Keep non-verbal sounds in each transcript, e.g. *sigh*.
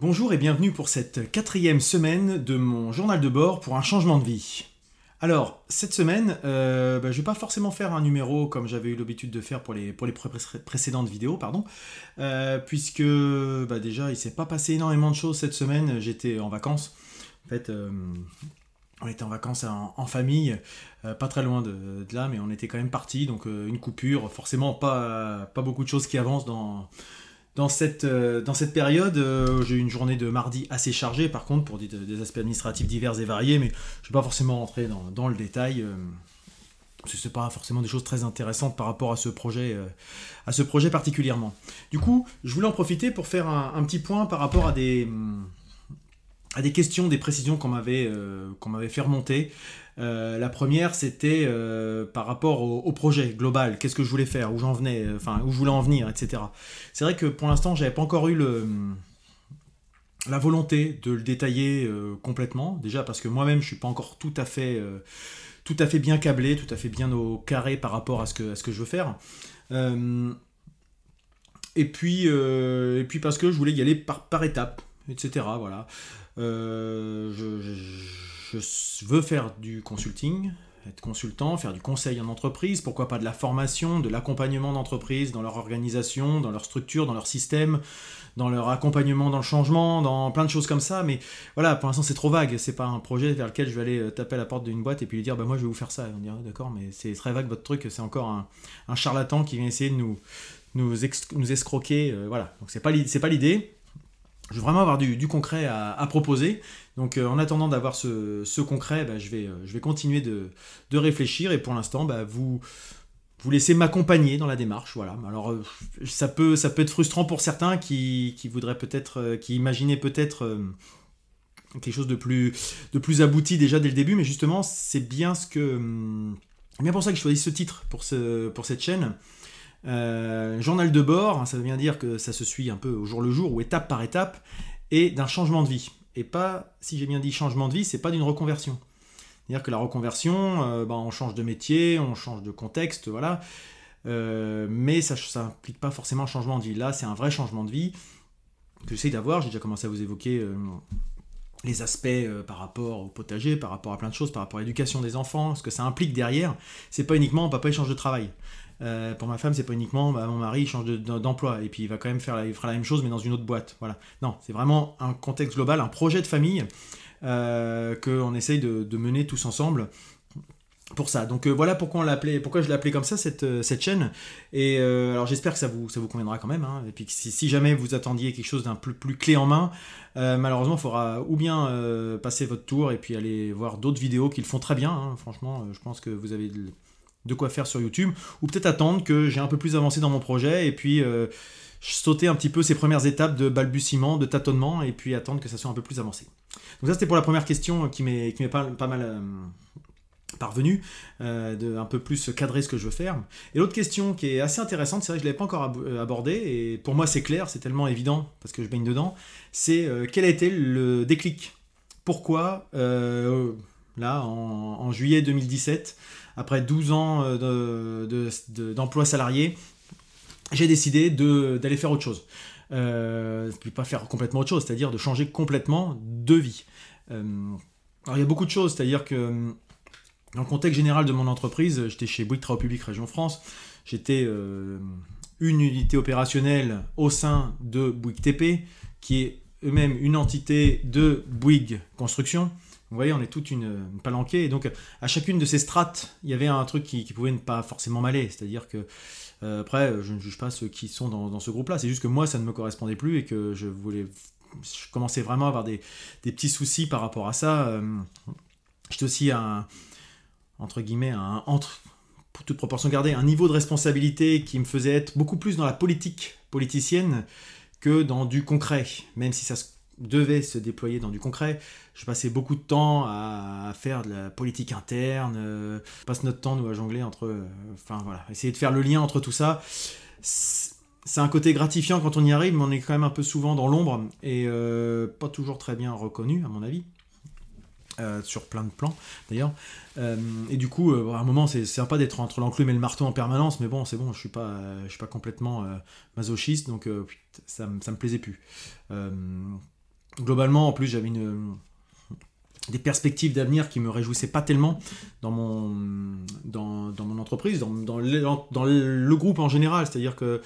Bonjour et bienvenue pour cette quatrième semaine de mon journal de bord pour un changement de vie. Alors, cette semaine, euh, bah, je ne vais pas forcément faire un numéro comme j'avais eu l'habitude de faire pour les, précédentes vidéos, pardon, euh, puisque bah, déjà, il ne s'est pas passé énormément de choses cette semaine, j'étais en vacances. En fait, euh, on était en vacances en, famille, pas très loin de, là, mais on était quand même parti, donc une coupure, forcément pas beaucoup de choses qui avancent dans dans cette, euh, dans cette période, euh, j'ai eu une journée de mardi assez chargée, par contre, pour des, aspects administratifs divers et variés, mais je ne vais pas forcément rentrer dans, le détail. Euh, ce n'est pas forcément des choses très intéressantes par rapport à ce projet, à ce projet particulièrement. Du coup, je voulais en profiter pour faire un, petit point par rapport à des, à des questions, des précisions qu'on m'avait m'avait fait remonter. Euh, la première, c'était euh, par rapport au, projet global, qu'est-ce que je voulais faire, où j'en venais, euh, enfin où je voulais en venir, etc. C'est vrai que pour l'instant, j'avais pas encore eu la volonté de le détailler complètement. Déjà parce que moi-même, je suis pas encore tout à fait, tout à fait bien câblé, tout à fait bien au carré par rapport à ce que, à ce que je veux faire. et puis, et puis parce que je voulais y aller par, par étapes, etc. Voilà. Je je veux faire du consulting, être consultant, faire du conseil en entreprise, pourquoi pas de la formation, de l'accompagnement d'entreprise dans leur organisation, dans leur structure, dans leur système, dans leur accompagnement dans le changement, dans plein de choses comme ça. Mais voilà, pour l'instant c'est trop vague. C'est pas un projet vers lequel je vais aller euh, taper à la porte d'une boîte et puis lui dire bah moi je vais vous faire ça. on dirait d'accord, mais c'est très vague votre truc. C'est encore un, charlatan qui vient essayer de nous nous, escroquer. Euh, voilà, donc c'est pas pas l'idée je veux vraiment avoir du, concret à, proposer. Donc euh, en attendant d'avoir ce, concret, bah, je, vais, euh, je vais continuer de, réfléchir et pour l'instant, bah, vous, laissez m'accompagner dans la démarche. Voilà. Alors euh, ça, peut, être frustrant pour certains qui, voudraient peut-être, qui imaginaient peut-être quelque chose de plus, abouti déjà dès le début, mais justement c'est bien ce que... Hum, bien pour ça que je choisis ce titre pour cette chaîne. Euh, journal de bord, hein, ça veut bien dire que ça se suit un peu au jour le jour ou étape par étape, et d'un changement de vie. Et pas, si j'ai bien dit changement de vie, c'est pas d'une reconversion. C'est-à-dire que la reconversion, euh, bah, on change de métier, on change de contexte, voilà. Euh, mais ça n'implique pas forcément un changement de vie. Là, c'est un vrai changement de vie que j'essaie d'avoir. J'ai déjà commencé à vous évoquer les aspects par rapport au potager, par rapport à plein de choses, par rapport à l'éducation des enfants, ce que ça implique derrière. C'est pas uniquement papa il change de travail. Euh, pour ma femme, c'est pas uniquement bah, mon mari change d'emploi et puis il va quand même faire, il fera la même chose mais dans une autre boîte. Voilà. Non, c'est vraiment un contexte global, un projet de famille euh, qu'on essaye de, mener tous ensemble pour ça. Donc euh, voilà pourquoi, on pourquoi je l'ai appelé comme ça cette, cette chaîne. Et alors j'espère que ça vous, ça vous conviendra quand même. Hein. Et puis si, jamais vous attendiez quelque chose d'un peu plus clé en main, malheureusement il faudra ou bien passer votre tour et puis aller voir d'autres vidéos qui le font très bien. Hein. Franchement, je pense que vous avez quoi faire sur YouTube, ou peut-être attendre que j'ai un peu plus avancé dans mon projet et puis euh, sauter un petit peu ces premières étapes de balbutiement, de tâtonnement, et puis attendre que ça soit un peu plus avancé. Donc ça c'était pour la première question qui m'est pas, pas mal euh, parvenue, euh, de un peu plus cadrer ce que je veux faire. Et l'autre question qui est assez intéressante, c'est vrai que je ne l'avais pas encore abordée, et pour moi c'est clair, c'est tellement évident, parce que je baigne dedans, c'est quel a été le déclic? Pourquoi, là, en juillet 2017, après 12 ans euh, d'emploi salarié, j'ai décidé d'aller faire autre chose. Euh, puis pas faire complètement autre chose, c'est-à-dire de changer complètement de vie. Euh, alors il y a beaucoup de choses, c'est-à-dire que dans le contexte général de mon entreprise, j'étais chez Bouygues Travaux Publics Région France, j'étais une unité opérationnelle au sein de Bouygues TP, qui est eux-mêmes une entité de Bouygues Construction. Vous voyez, on est toute une, palanquée. Et donc, à chacune de ces strates, il y avait un truc qui, pouvait ne pas forcément m'aller. C'est-à-dire que, euh, après, je ne juge pas ceux qui sont dans, ce groupe-là. C'est juste que moi, ça ne me correspondait plus et que je commençais vraiment à avoir des, petits soucis par rapport à ça. Euh, j'étais aussi un, entre guillemets, un, entre, pour toute proportion gardée, un niveau de responsabilité qui me faisait être beaucoup plus dans la politique politicienne que dans du concret, même si ça se devait se déployer dans du concret. Je passais beaucoup de temps à, faire de la politique interne, euh, on passe notre temps nous à jongler entre, euh, enfin voilà, essayer de faire le lien entre tout ça. C'est un côté gratifiant quand on y arrive, mais on est quand même un peu souvent dans l'ombre et euh, pas toujours très bien reconnu à mon avis. sur plein de plans d'ailleurs. et du coup, à un moment, c'est sympa d'être entre l'enclume et le marteau en permanence, mais bon, c'est bon, je suis pas, je suis pas complètement masochiste, donc ça, ça me plaisait plus. Globalement, en plus, j'avais une des perspectives d'avenir qui me réjouissaient pas tellement dans mon, dans, mon entreprise, dans, le, groupe en général. C'est-à-dire que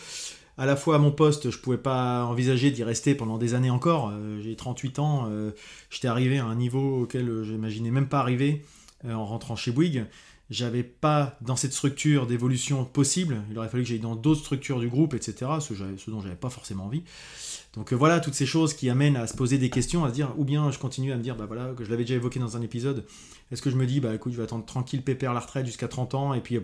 à la fois à mon poste, je pouvais pas envisager d'y rester pendant des années encore. Euh, j'ai 38 ans, euh, j'étais arrivé à un niveau auquel j'imaginais même pas arriver euh, en rentrant chez Bouygues. J'avais pas dans cette structure d'évolution possible. Il aurait fallu que j'aille dans d'autres structures du groupe, etc. Ce, ce dont j'avais pas forcément envie. Donc voilà, toutes ces choses qui amènent à se poser des questions, à se dire, ou bien je continue à me dire, bah voilà, que je l'avais déjà évoqué dans un épisode, est-ce que je me dis, bah écoute, je vais attendre tranquille, pépère la retraite jusqu'à 30 ans, et puis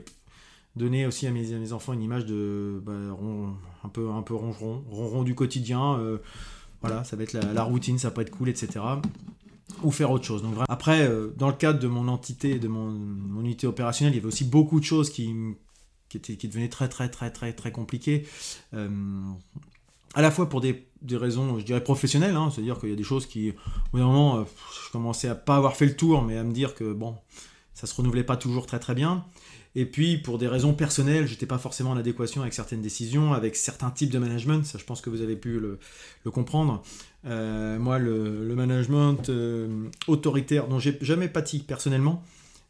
donner aussi à mes, enfants une image de bah, un peu un peu ronron, ronron du quotidien. Euh, voilà, ça va être la, routine, ça peut être cool, etc. Ou faire autre chose. Donc après, euh, dans le cadre de mon entité, de mon, unité opérationnelle, il y avait aussi beaucoup de choses qui qui, qui devenaient très très très très très compliquées. Euh, à la fois pour des, des, raisons, je dirais, professionnelles, hein, c'est-à-dire qu'il y a des choses qui, au bout d'un moment, je commençais à pas avoir fait le tour, mais à me dire que bon, ça se renouvelait pas toujours très très bien. Et puis, pour des raisons personnelles, j'étais pas forcément en adéquation avec certaines décisions, avec certains types de management. Ça, je pense que vous avez pu le, comprendre. Euh, moi, le, management euh, autoritaire, dont j'ai jamais pâti personnellement,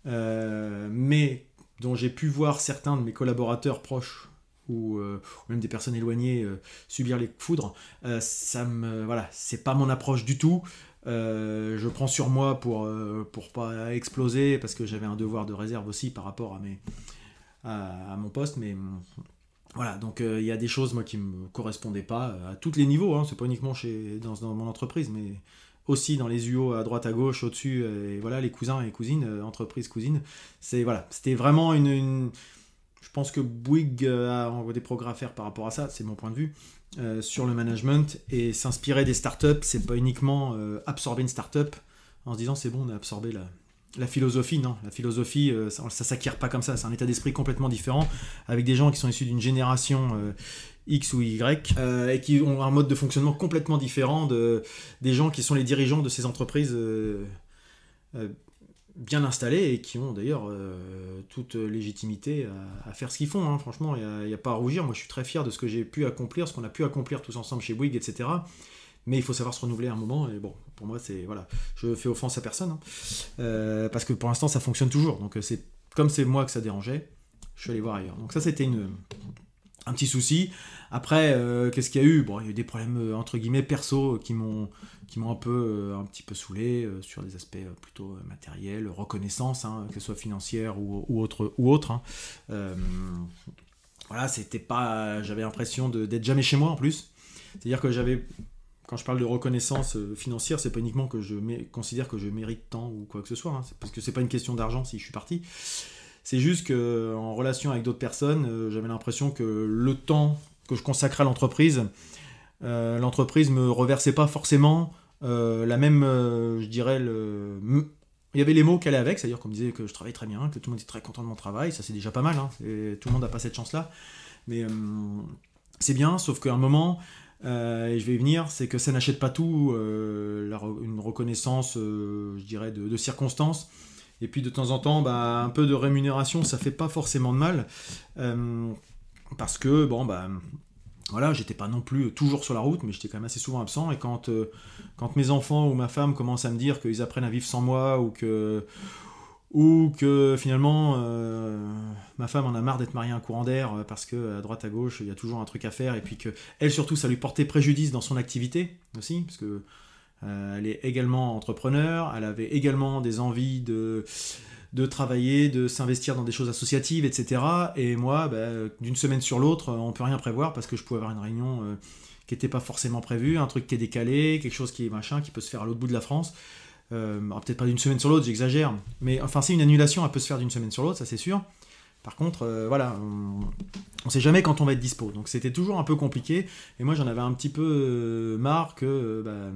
euh, mais dont j'ai pu voir certains de mes collaborateurs proches ou, même des personnes éloignées subir les foudres, ça me voilà, c'est pas mon approche du tout. Euh, je prends sur moi pour euh, pour pas exploser parce que j'avais un devoir de réserve aussi par rapport à mes à, mon poste mais voilà. Donc euh, il y a des choses moi qui me correspondaient pas à tous les niveaux hein, c'est pas uniquement chez dans, mon entreprise mais aussi dans les UO à droite à gauche au dessus et voilà les cousins et cousines entreprise cousine. C'est voilà. C'était vraiment une, je pense que Bouygues a des progrès à faire par rapport à ça c'est mon point de vue euh, sur le management et s'inspirer des startups, c'est pas uniquement euh, absorber une startup en se disant c'est bon, on a absorbé la, philosophie, non. La philosophie, euh, ça, ça s'acquiert pas comme ça. C'est un état d'esprit complètement différent avec des gens qui sont issus d'une génération X ou Y et qui ont un mode de fonctionnement complètement différent de, des gens qui sont les dirigeants de ces entreprises bien installés et qui ont d'ailleurs euh, toute légitimité à, faire ce qu'ils font. Hein. Franchement, il n'y a, pas à rougir. Moi, je suis très fier de ce que j'ai pu accomplir, ce qu'on a pu accomplir tous ensemble chez Bouygues, etc. Mais il faut savoir se renouveler à un moment. Et bon, pour moi, c'est voilà, je fais offense à personne hein. euh, parce que pour l'instant, ça fonctionne toujours. Donc, c'est comme c'est moi que ça dérangeait, je suis allé voir ailleurs. Donc ça, c'était une un petit souci. Après, euh, qu'est-ce qu'il y a eu? Bon, il y a eu des problèmes entre guillemets perso qui m'ont qui m'ont un peu euh, un petit peu saoulé euh, sur des aspects euh, plutôt matériels, reconnaissance, hein, que ce soit financière ou, ou autre. Ou autre hein. voilà, c'était pas. J'avais l'impression d'être jamais chez moi en plus. C'est-à-dire que j'avais. Quand je parle de reconnaissance financière, c'est pas uniquement que je considère que je mérite tant ou quoi que ce soit, hein, parce que c'est pas une question d'argent si je suis parti. C'est juste que en relation avec d'autres personnes, j'avais l'impression que le temps que je consacrais à l'entreprise, l'entreprise me reversait pas forcément euh, la même, euh, je dirais, le... il y avait les mots qui allaient avec, c'est-à-dire qu'on me disait que je travaille très bien, que tout le monde est très content de mon travail, ça c'est déjà pas mal, hein, tout le monde n'a pas cette chance-là. Mais euh, c'est bien, sauf qu'à un moment, et je vais y venir, c'est que ça n'achète pas tout, une reconnaissance, je dirais, de, circonstances. Et puis de temps en temps, bah, un peu de rémunération, ça fait pas forcément de mal. parce que, bon, bah, voilà, j'étais pas non plus toujours sur la route, mais j'étais quand même assez souvent absent. Et quand, euh, quand mes enfants ou ma femme commencent à me dire qu'ils apprennent à vivre sans moi, ou que, ou que finalement euh, ma femme en a marre d'être mariée à un courant d'air euh, parce que à droite à gauche il y a toujours un truc à faire, et puis que elle surtout ça lui portait préjudice dans son activité aussi, parce que elle est également entrepreneur, elle avait également des envies de travailler, de s'investir dans des choses associatives, etc. Et moi, bah, d'une semaine sur l'autre, on peut rien prévoir parce que je pouvais avoir une réunion euh, qui n'était pas forcément prévue, un truc qui est décalé, quelque chose qui est machin, qui peut se faire à l'autre bout de la France. Euh, peut-être pas d'une semaine sur l'autre, j'exagère. Mais enfin, c'est une annulation, elle peut se faire d'une semaine sur l'autre, ça c'est sûr. Par contre, euh, voilà, on ne sait jamais quand on va être dispo. Donc c'était toujours un peu compliqué. Et moi, j'en avais un petit peu marre que bah,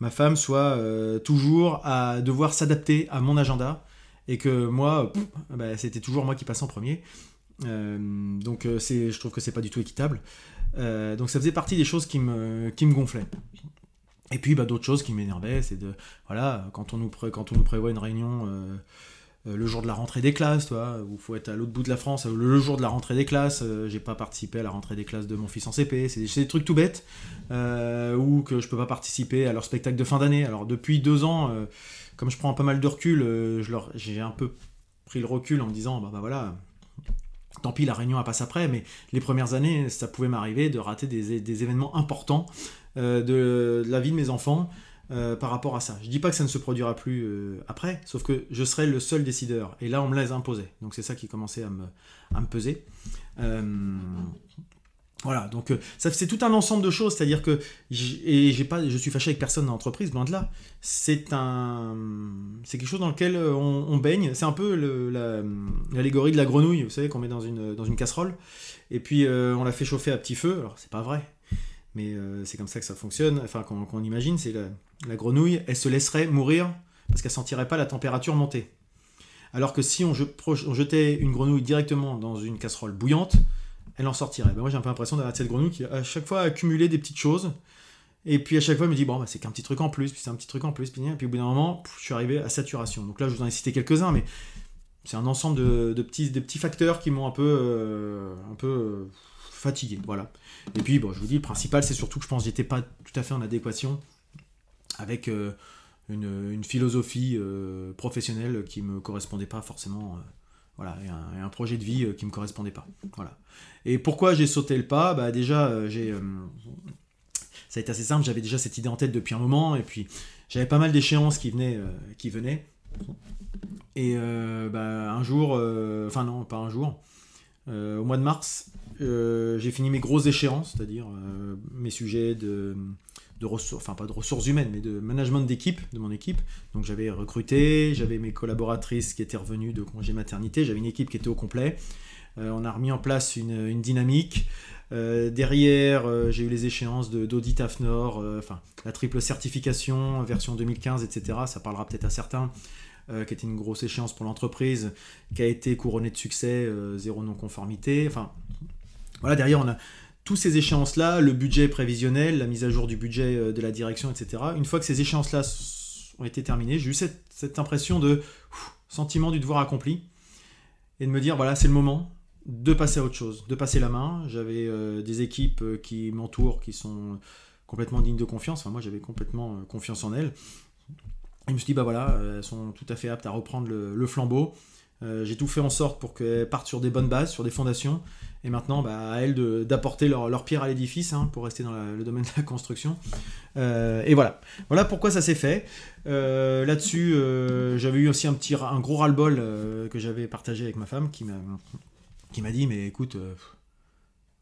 ma femme soit toujours à devoir s'adapter à mon agenda et que moi, bah, c'était toujours moi qui passais en premier. Euh, donc euh, je trouve que c'est pas du tout équitable. Euh, donc ça faisait partie des choses qui me, gonflaient. Et puis bah, d'autres choses qui m'énervaient, c'est de voilà quand on nous prévoit une réunion le jour de la rentrée des classes, toi, où il faut être à l'autre bout de la France, le jour de la rentrée des classes, j'ai pas participé à la rentrée des classes de mon fils en CP, c'est des, trucs tout bêtes, ou que je peux pas participer à leur spectacle de fin d'année. Alors depuis deux ans, comme je prends pas mal de recul, j'ai un peu pris le recul en me disant, bah, bah voilà, tant pis, la réunion passe après, mais les premières années, ça pouvait m'arriver de rater des, événements importants euh, de, la vie de mes enfants euh, par rapport à ça. Je dis pas que ça ne se produira plus euh, après, sauf que je serai le seul décideur. Et là, on me les imposait. Donc c'est ça qui commençait à me, peser. Voilà, donc euh, c'est tout un ensemble de choses, c'est-à-dire que j'ai pas, je suis fâché avec personne dans l'entreprise, loin de là. C'est c'est quelque chose dans lequel euh, on, baigne. C'est un peu l'allégorie de la grenouille, vous savez, qu'on met dans une dans une casserole, et puis euh, on la fait chauffer à petit feu. Alors c'est pas vrai, mais c'est comme ça que ça fonctionne. Enfin, qu'on imagine, c'est la, la, grenouille, elle se laisserait mourir parce qu'elle sentirait pas la température monter. Alors que si on jetait une grenouille directement dans une casserole bouillante, elle en sortirait. Ben, moi, j'ai un peu l'impression d'avoir cette grenouille qui, à chaque fois, accumulé des petites choses. Et puis, à chaque fois, elle me dit, bon, bah, c'est qu'un petit truc en plus, puis c'est un petit truc en plus. Puis, puis au bout d'un moment, je suis arrivé à saturation. Donc là, je vous en ai cité quelques-uns, mais c'est un ensemble de, petits, de petits facteurs qui m'ont un peu, euh, un peu euh, fatigué. Voilà. Et puis, bon, je vous dis, le principal, c'est surtout que je pense que j'étais pas tout à fait en adéquation avec euh, une, philosophie professionnelle qui me correspondait pas forcément voilà, et un, projet de vie euh, qui me correspondait pas. Voilà. Et pourquoi j'ai sauté le pas? Bah Déjà, euh, j'ai, euh, ça a été assez simple, j'avais déjà cette idée en tête depuis un moment, et puis j'avais pas mal d'échéances qui venaient. qui venaient. Et bah, un jour, enfin non, pas un jour, au mois de mars, j'ai fini mes grosses échéances, c'est-à-dire mes sujets de ressources, enfin pas de ressources humaines, mais de management d'équipe, de mon équipe. Donc j'avais recruté, j'avais mes collaboratrices qui étaient revenues de congé maternité, j'avais une équipe qui était au complet. Euh, on a remis en place une, dynamique. Euh, derrière, euh, j'ai eu les échéances d'audit AFNOR, enfin la triple certification, version 2015, etc. Ça parlera peut-être à certains. Qui était une grosse échéance pour l'entreprise, qui a été couronnée de succès, zéro non-conformité. Enfin, voilà, derrière, on a, tous ces échéances-là, le budget prévisionnel, la mise à jour du budget euh, de la direction, etc., une fois que ces échéances-là ont été terminées, j'ai eu cette, impression de sentiment du devoir accompli et de me dire, voilà, c'est le moment de passer à autre chose, de passer la main. J'avais euh, des équipes euh, qui m'entourent, qui sont complètement dignes de confiance. Enfin, moi, j'avais complètement confiance en elles. Je me suis dit, bah voilà, elles sont tout à fait aptes à reprendre le, flambeau. j'ai tout fait en sorte pour qu'elles partent sur des bonnes bases, sur des fondations, et maintenant, bah, à elles d'apporter leur, pierre à l'édifice, hein, pour rester dans le domaine de la construction. Euh, et voilà. Voilà pourquoi ça s'est fait. Euh, là-dessus, euh, j'avais eu aussi un, petit, un gros ras-le-bol que j'avais partagé avec ma femme, qui m'a dit, mais écoute,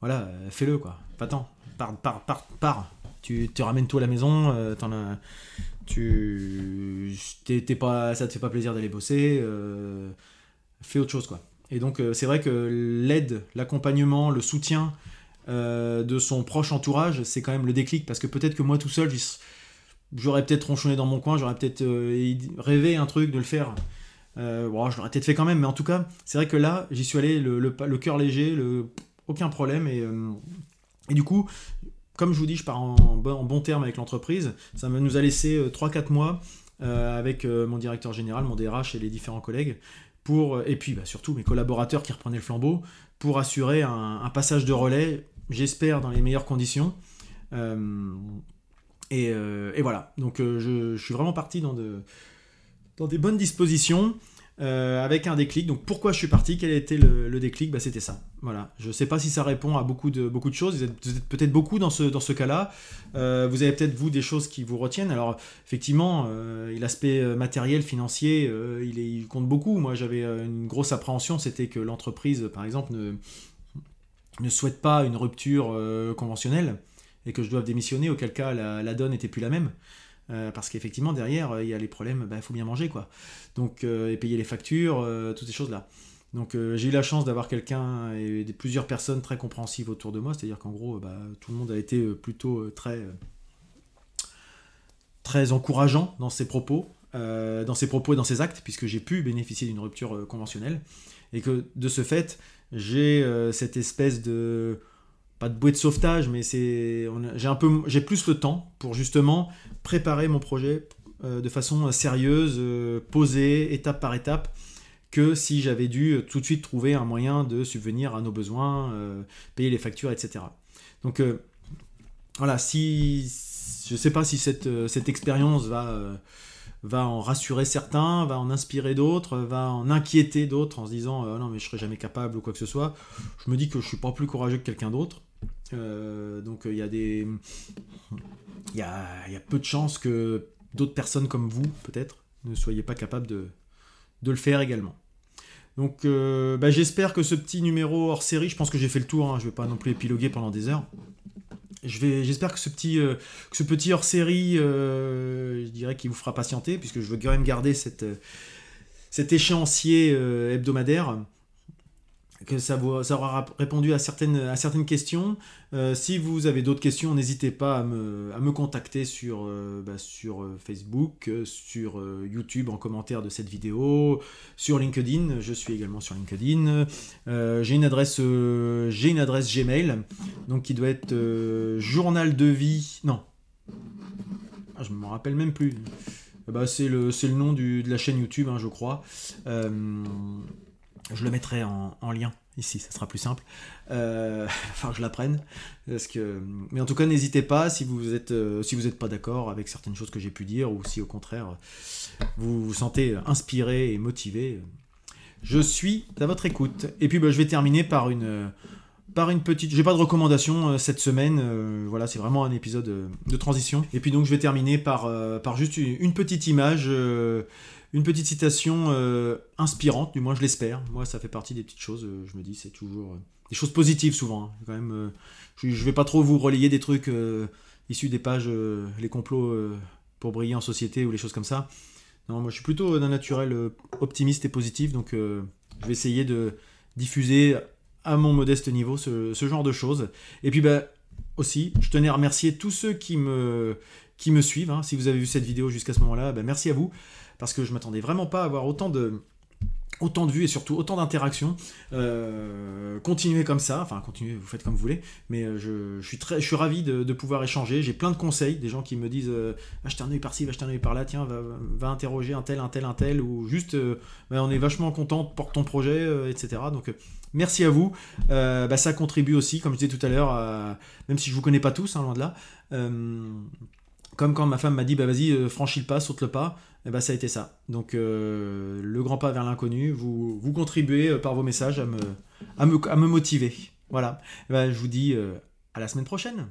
voilà, fais-le, quoi. Pas tant. Pars, pars, pars, pars. Tu, te ramènes tout à la maison, en as, tu, t'es, pas, ça te fait pas plaisir d'aller bosser, fais autre chose, quoi. Et donc euh, c'est vrai que l'aide, l'accompagnement, le soutien euh, de son proche entourage, c'est quand même le déclic, parce que peut-être que moi tout seul, j'aurais peut-être tronchonné dans mon coin, j'aurais peut-être euh, rêvé un truc de le faire. bon, je l'aurais peut-être fait quand même, mais en tout cas, c'est vrai que là, j'y suis allé le, le, cœur léger, le, aucun problème. Et, et, du coup, comme je vous dis, je pars en, bon terme avec l'entreprise. Ça nous a laissé 3-4 mois avec mon directeur général, mon DRH et les différents collègues pour, et puis bah, surtout mes collaborateurs qui reprenaient le flambeau, pour assurer un, passage de relais, j'espère, dans les meilleures conditions. Euh, euh, et, voilà, donc euh, je, je, suis vraiment parti dans, de, dans des bonnes dispositions. Euh, avec un déclic. Donc pourquoi je suis parti? Quel a été le, déclic? Bah, C'était ça. Voilà. Je ne sais pas si ça répond à beaucoup de, beaucoup de choses. Vous êtes, peut-être beaucoup dans ce, dans ce cas-là. Euh, vous avez peut-être, vous, des choses qui vous retiennent. Alors effectivement, euh, l'aspect matériel, financier, il, compte beaucoup. Moi, j'avais une grosse appréhension, c'était que l'entreprise, par exemple, ne, ne souhaite pas une rupture conventionnelle et que je doive démissionner, auquel cas la donne n'était plus la même. Euh, parce qu'effectivement, derrière, il y a les problèmes, il bah, faut bien manger, quoi. Donc, euh, et payer les factures, euh, toutes ces choses-là. Donc, j'ai eu la chance d'avoir quelqu'un et plusieurs personnes très compréhensives autour de moi, c'est-à-dire qu'en gros, bah, tout le monde a été plutôt très, très encourageant dans ses propos, dans ses propos et dans ses actes, puisque j'ai pu bénéficier d'une rupture conventionnelle, et que de ce fait, j'ai cette espèce de pas de bouée de sauvetage, mais c'est j'ai un peu j'ai plus le temps pour justement préparer mon projet euh, de façon sérieuse, euh, posée, étape par étape, que si j'avais dû tout de suite trouver un moyen de subvenir à nos besoins, payer les factures, etc. Donc voilà, si je ne sais pas si cette, cette expérience va va en rassurer certains, va en inspirer d'autres, va en inquiéter d'autres en se disant non mais je serai jamais capable ou quoi que ce soit. Je me dis que je suis pas plus courageux que quelqu'un d'autre. Donc il y a des il y a, peu de chances que d'autres personnes comme vous, peut-être, ne soyez pas capables de, le faire également. Donc euh, bah, j'espère que ce petit numéro hors série, je pense que j'ai fait le tour, hein, je ne vais pas non plus épiloguer pendant des heures. J'espère que ce petit, euh, hors série, euh, je dirais qu'il vous fera patienter, puisque je veux quand même garder cet échéancier hebdomadaire que ça, ça, aura répondu à certaines, à certaines questions. Euh, si vous avez d'autres questions, n'hésitez pas à me, à me, contacter sur, euh, bah, sur euh, Facebook, sur YouTube en commentaire de cette vidéo, sur LinkedIn. Je suis également sur LinkedIn. j'ai une adresse, j'ai une adresse Gmail, donc qui doit être journal de vie. Non, ah, je ne me rappelle même plus. Bah, c'est le, le nom du, de la chaîne YouTube, hein, je crois. Je le mettrai en, lien ici, ça sera plus simple. Euh, *laughs* enfin, je l'apprenne. Parce que... Mais en tout cas, n'hésitez pas si vous êtes, euh, si vous n'êtes pas d'accord avec certaines choses que j'ai pu dire, ou si au contraire vous vous sentez inspiré et motivé. Je suis à votre écoute. Et puis, bah, je vais terminer par une, par une petite. J'ai pas de recommandation euh, cette semaine. voilà, c'est vraiment un épisode de transition. Et puis donc, je vais terminer par, par juste une, petite image une petite citation euh, inspirante, du moins je l'espère. Moi, ça fait partie des petites choses, euh, je me dis, c'est toujours euh, des choses positives souvent. Hein. Quand même, je, ne vais pas trop vous relayer des trucs issus des pages Les complots pour briller en société ou les choses comme ça. Non, moi je suis plutôt d'un naturel optimiste et positif, donc je vais essayer de diffuser à mon modeste niveau ce, genre de choses. Et puis, bah, aussi, je tenais à remercier tous ceux qui me, qui me suivent. Hein. Si vous avez vu cette vidéo jusqu'à ce moment-là, bah, merci à vous parce que je m'attendais vraiment pas à avoir autant de autant de vues et surtout autant d'interactions. Euh, continuez comme ça, enfin continuez, vous faites comme vous voulez, mais euh, je, suis très, je suis ravi de, pouvoir échanger. J'ai plein de conseils, des gens qui me disent euh, un œil par-ci, va un œil par-là, tiens, va, interroger un tel, un tel, un tel, ou juste bah, on est vachement content pour ton projet, etc. Donc merci à vous. Bah, ça contribue aussi, comme je disais tout à l'heure, même si je vous connais pas tous, hein, loin de là. Comme quand ma femme m'a dit bah vas-y franchis le pas, saute le pas. Et eh ben, ça a été ça. Donc euh, le grand pas vers l'inconnu, vous, vous contribuez euh, par vos messages à me, à me, motiver. Voilà. Eh ben, je vous dis euh, à la semaine prochaine.